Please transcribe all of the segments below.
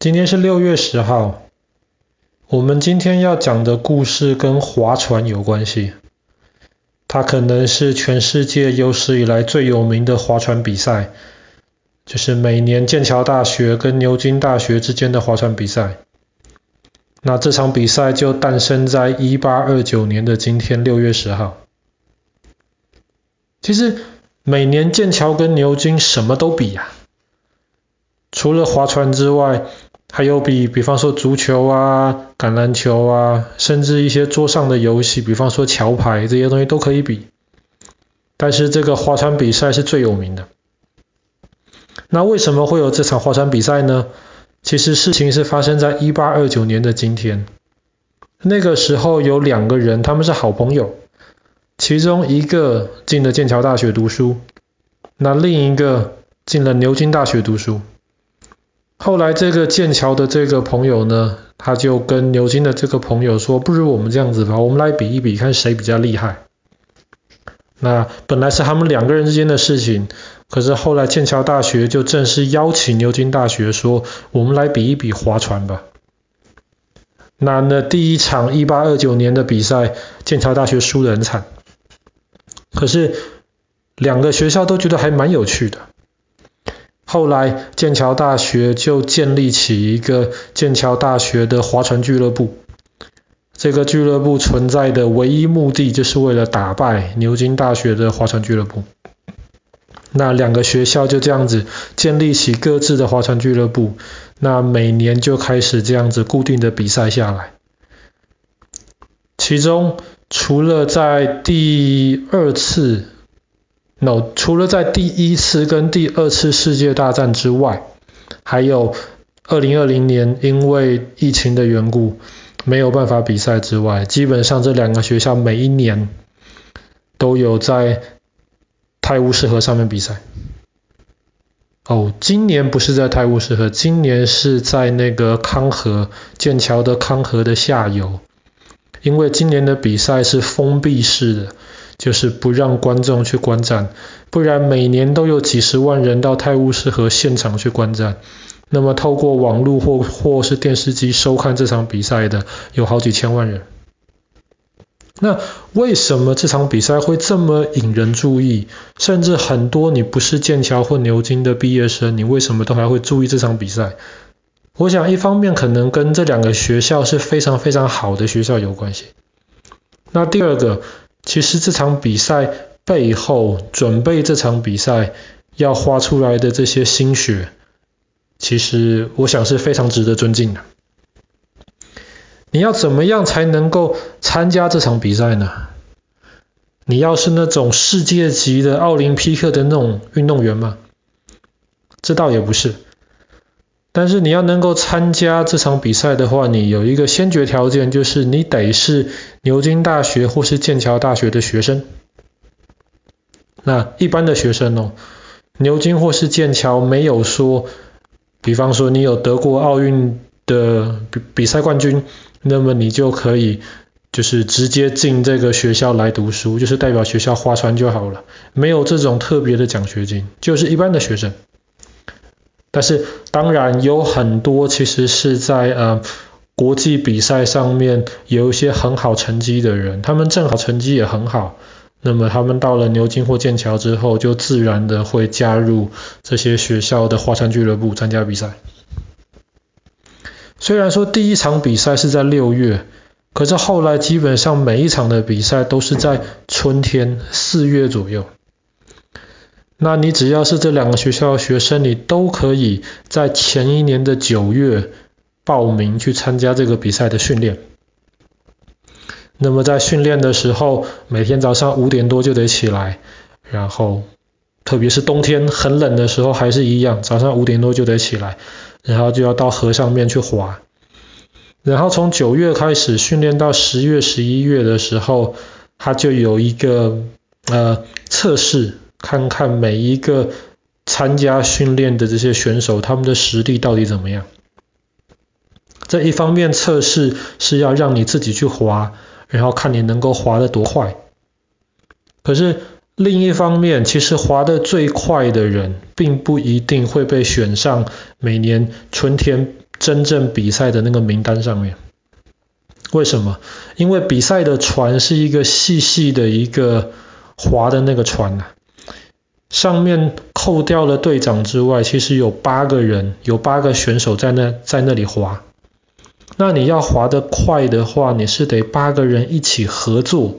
今天是六月十号，我们今天要讲的故事跟划船有关系。它可能是全世界有史以来最有名的划船比赛，就是每年剑桥大学跟牛津大学之间的划船比赛。那这场比赛就诞生在一八二九年的今天，六月十号。其实每年剑桥跟牛津什么都比呀、除了划船之外，还有比，比方说足球啊、橄榄球啊，甚至一些桌上的游戏，比方说桥牌这些东西都可以比。但是这个划船比赛是最有名的。那为什么会有这场划船比赛呢？其实事情是发生在一八二九年的今天。那个时候有两个人，他们是好朋友，其中一个进了剑桥大学读书，那另一个进了牛津大学读书。后来这个剑桥的这个朋友呢，他就跟牛津的这个朋友说：“不如我们这样子吧，我们来比一比，看谁比较厉害。”那本来是他们两个人之间的事情，可是后来剑桥大学就正式邀请牛津大学说：“我们来比一比划船吧。”那那第一场一八二九年的比赛，剑桥大学输得很惨。可是两个学校都觉得还蛮有趣的。后来剑桥大学就建立起一个剑桥大学的划船俱乐部。这个俱乐部存在的唯一目的就是为了打败牛津大学的划船俱乐部。那两个学校就这样子建立起各自的划船俱乐部，那每年就开始这样子固定的比赛下来。其中除了在第二次 No，除了在第一次跟第二次世界大战之外，还有二零二零年因为疫情的缘故没有办法比赛之外，基本上这两个学校每一年都有在泰晤士河上面比赛。哦，今年不是在泰晤士河，今年是在那个康河，剑桥的康河的下游，因为今年的比赛是封闭式的。就是不让观众去观战，不然每年都有几十万人到泰晤士河现场去观战。那么透过网络或或是电视机收看这场比赛的有好几千万人。那为什么这场比赛会这么引人注意？甚至很多你不是剑桥或牛津的毕业生，你为什么都还会注意这场比赛？我想一方面可能跟这两个学校是非常非常好的学校有关系。那第二个。其实这场比赛背后准备这场比赛要花出来的这些心血，其实我想是非常值得尊敬的。你要怎么样才能够参加这场比赛呢？你要是那种世界级的奥林匹克的那种运动员吗？这倒也不是。但是你要能够参加这场比赛的话，你有一个先决条件，就是你得是牛津大学或是剑桥大学的学生。那一般的学生哦，牛津或是剑桥没有说，比方说你有得过奥运的比比赛冠军，那么你就可以就是直接进这个学校来读书，就是代表学校划船就好了，没有这种特别的奖学金，就是一般的学生。但是当然有很多其实是在呃国际比赛上面有一些很好成绩的人，他们正好成绩也很好，那么他们到了牛津或剑桥之后，就自然的会加入这些学校的划船俱乐部参加比赛。虽然说第一场比赛是在六月，可是后来基本上每一场的比赛都是在春天四月左右。那你只要是这两个学校的学生，你都可以在前一年的九月报名去参加这个比赛的训练。那么在训练的时候，每天早上五点多就得起来，然后特别是冬天很冷的时候还是一样，早上五点多就得起来，然后就要到河上面去划。然后从九月开始训练到十月、十一月的时候，他就有一个呃测试。看看每一个参加训练的这些选手，他们的实力到底怎么样？这一方面测试是要让你自己去划，然后看你能够划得多快。可是另一方面，其实划得最快的人，并不一定会被选上每年春天真正比赛的那个名单上面。为什么？因为比赛的船是一个细细的一个划的那个船呐、啊，上面扣掉了队长之外，其实有八个人，有八个选手在那在那里划。那你要划得快的话，你是得八个人一起合作，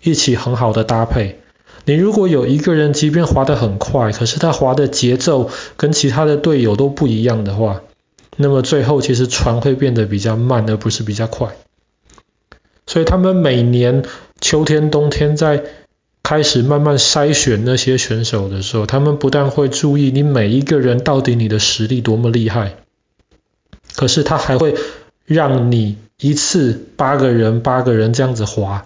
一起很好的搭配。你如果有一个人，即便划得很快，可是他划的节奏跟其他的队友都不一样的话，那么最后其实船会变得比较慢，而不是比较快。所以他们每年秋天、冬天在开始慢慢筛选那些选手的时候，他们不但会注意你每一个人到底你的实力多么厉害，可是他还会让你一次八个人、八个人这样子滑。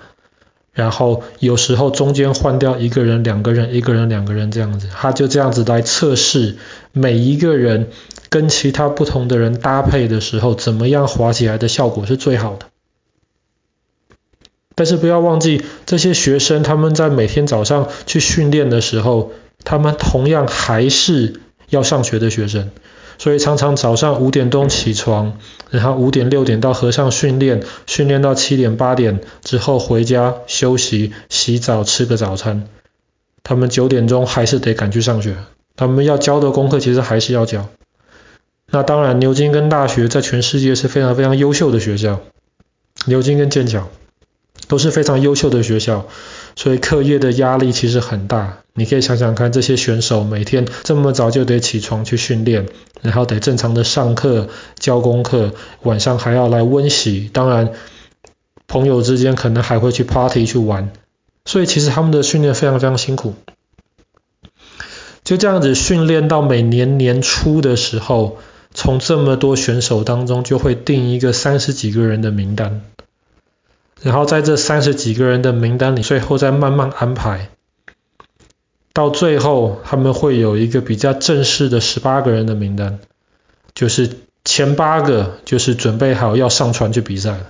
然后有时候中间换掉一个人、两个人、一个人、两个人这样子，他就这样子来测试每一个人跟其他不同的人搭配的时候，怎么样滑起来的效果是最好的。但是不要忘记，这些学生他们在每天早上去训练的时候，他们同样还是要上学的学生。所以常常早上五点钟起床，然后五点六点到河上训练，训练到七点八点之后回家休息、洗澡、吃个早餐。他们九点钟还是得赶去上学，他们要教的功课其实还是要教。那当然，牛津跟大学在全世界是非常非常优秀的学校，牛津跟剑桥都是非常优秀的学校。所以课业的压力其实很大，你可以想想看，这些选手每天这么早就得起床去训练，然后得正常的上课、交功课，晚上还要来温习，当然朋友之间可能还会去 party 去玩，所以其实他们的训练非常非常辛苦。就这样子训练到每年年初的时候，从这么多选手当中就会定一个三十几个人的名单。然后在这三十几个人的名单里，最后再慢慢安排，到最后他们会有一个比较正式的十八个人的名单，就是前八个就是准备好要上船去比赛了，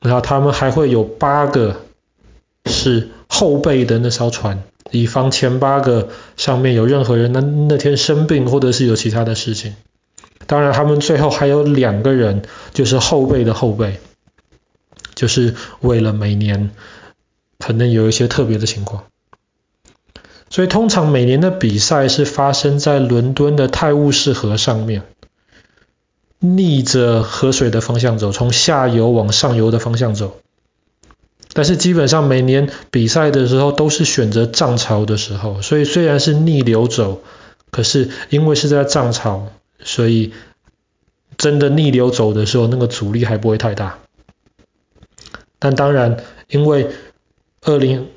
然后他们还会有八个是后备的那艘船，以防前八个上面有任何人那那天生病或者是有其他的事情。当然，他们最后还有两个人就是后备的后备。就是为了每年可能有一些特别的情况，所以通常每年的比赛是发生在伦敦的泰晤士河上面，逆着河水的方向走，从下游往上游的方向走。但是基本上每年比赛的时候都是选择涨潮的时候，所以虽然是逆流走，可是因为是在涨潮，所以真的逆流走的时候，那个阻力还不会太大。但当然，因为二零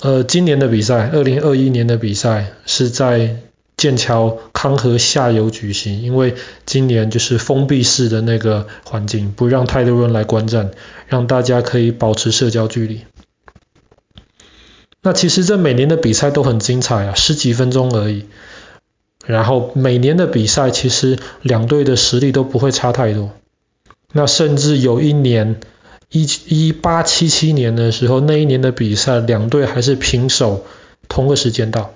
呃今年的比赛，二零二一年的比赛是在剑桥康河下游举行，因为今年就是封闭式的那个环境，不让太多人来观战，让大家可以保持社交距离。那其实这每年的比赛都很精彩啊，十几分钟而已。然后每年的比赛其实两队的实力都不会差太多。那甚至有一年。一一八七七年的时候，那一年的比赛，两队还是平手，同个时间到。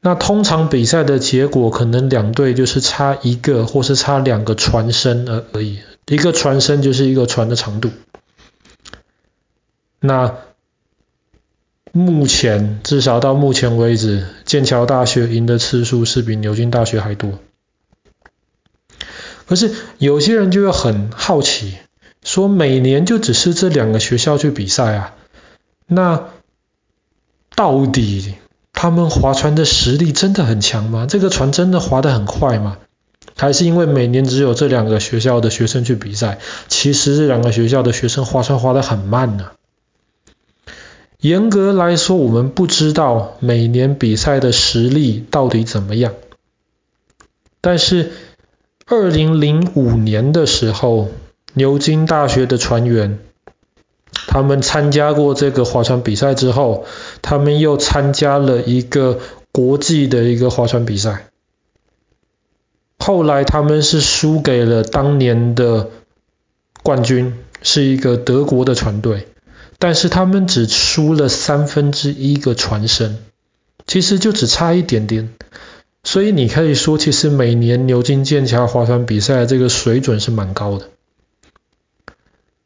那通常比赛的结果，可能两队就是差一个，或是差两个船身而而已。一个船身就是一个船的长度。那目前至少到目前为止，剑桥大学赢的次数是比牛津大学还多。可是有些人就会很好奇。说每年就只是这两个学校去比赛啊？那到底他们划船的实力真的很强吗？这个船真的划得很快吗？还是因为每年只有这两个学校的学生去比赛，其实这两个学校的学生划船划得很慢呢？严格来说，我们不知道每年比赛的实力到底怎么样。但是二零零五年的时候，牛津大学的船员，他们参加过这个划船比赛之后，他们又参加了一个国际的一个划船比赛。后来他们是输给了当年的冠军，是一个德国的船队，但是他们只输了三分之一个船身，其实就只差一点点。所以你可以说，其实每年牛津剑桥划船比赛这个水准是蛮高的。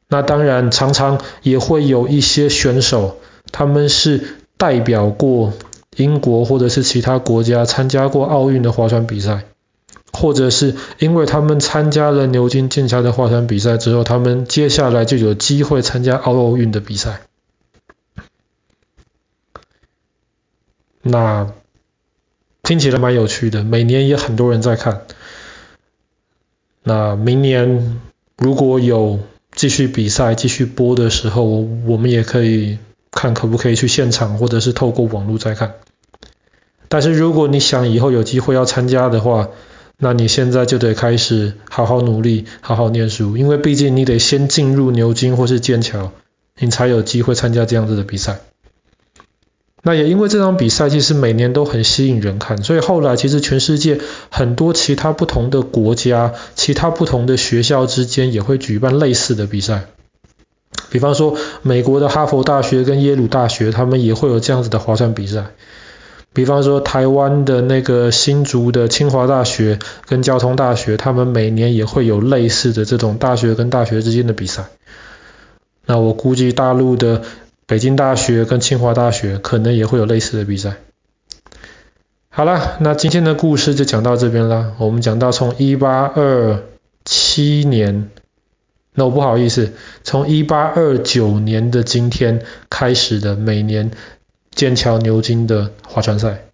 那当然，常常也会有一些选手，他们是代表过英国或者是其他国家参加过奥运的划船比赛，或者是因为他们参加了牛津剑桥的划船比赛之后，他们接下来就有机会参加奥运的比赛。那听起来蛮有趣的，每年也很多人在看。那明年如果有继续比赛、继续播的时候，我们也可以看可不可以去现场，或者是透过网络再看。但是如果你想以后有机会要参加的话，那你现在就得开始好好努力、好好念书，因为毕竟你得先进入牛津或是剑桥，你才有机会参加这样子的比赛。那也因为这场比赛其实每年都很吸引人看，所以后来其实全世界很多其他不同的国家、其他不同的学校之间也会举办类似的比赛。比方说，美国的哈佛大学跟耶鲁大学，他们也会有这样子的划船比赛。比方说，台湾的那个新竹的清华大学跟交通大学，他们每年也会有类似的这种大学跟大学之间的比赛。那我估计大陆的。北京大学跟清华大学可能也会有类似的比赛。好了，那今天的故事就讲到这边了。我们讲到从一八二七年，那我不好意思，从一八二九年的今天开始的每年剑桥牛津的划船赛。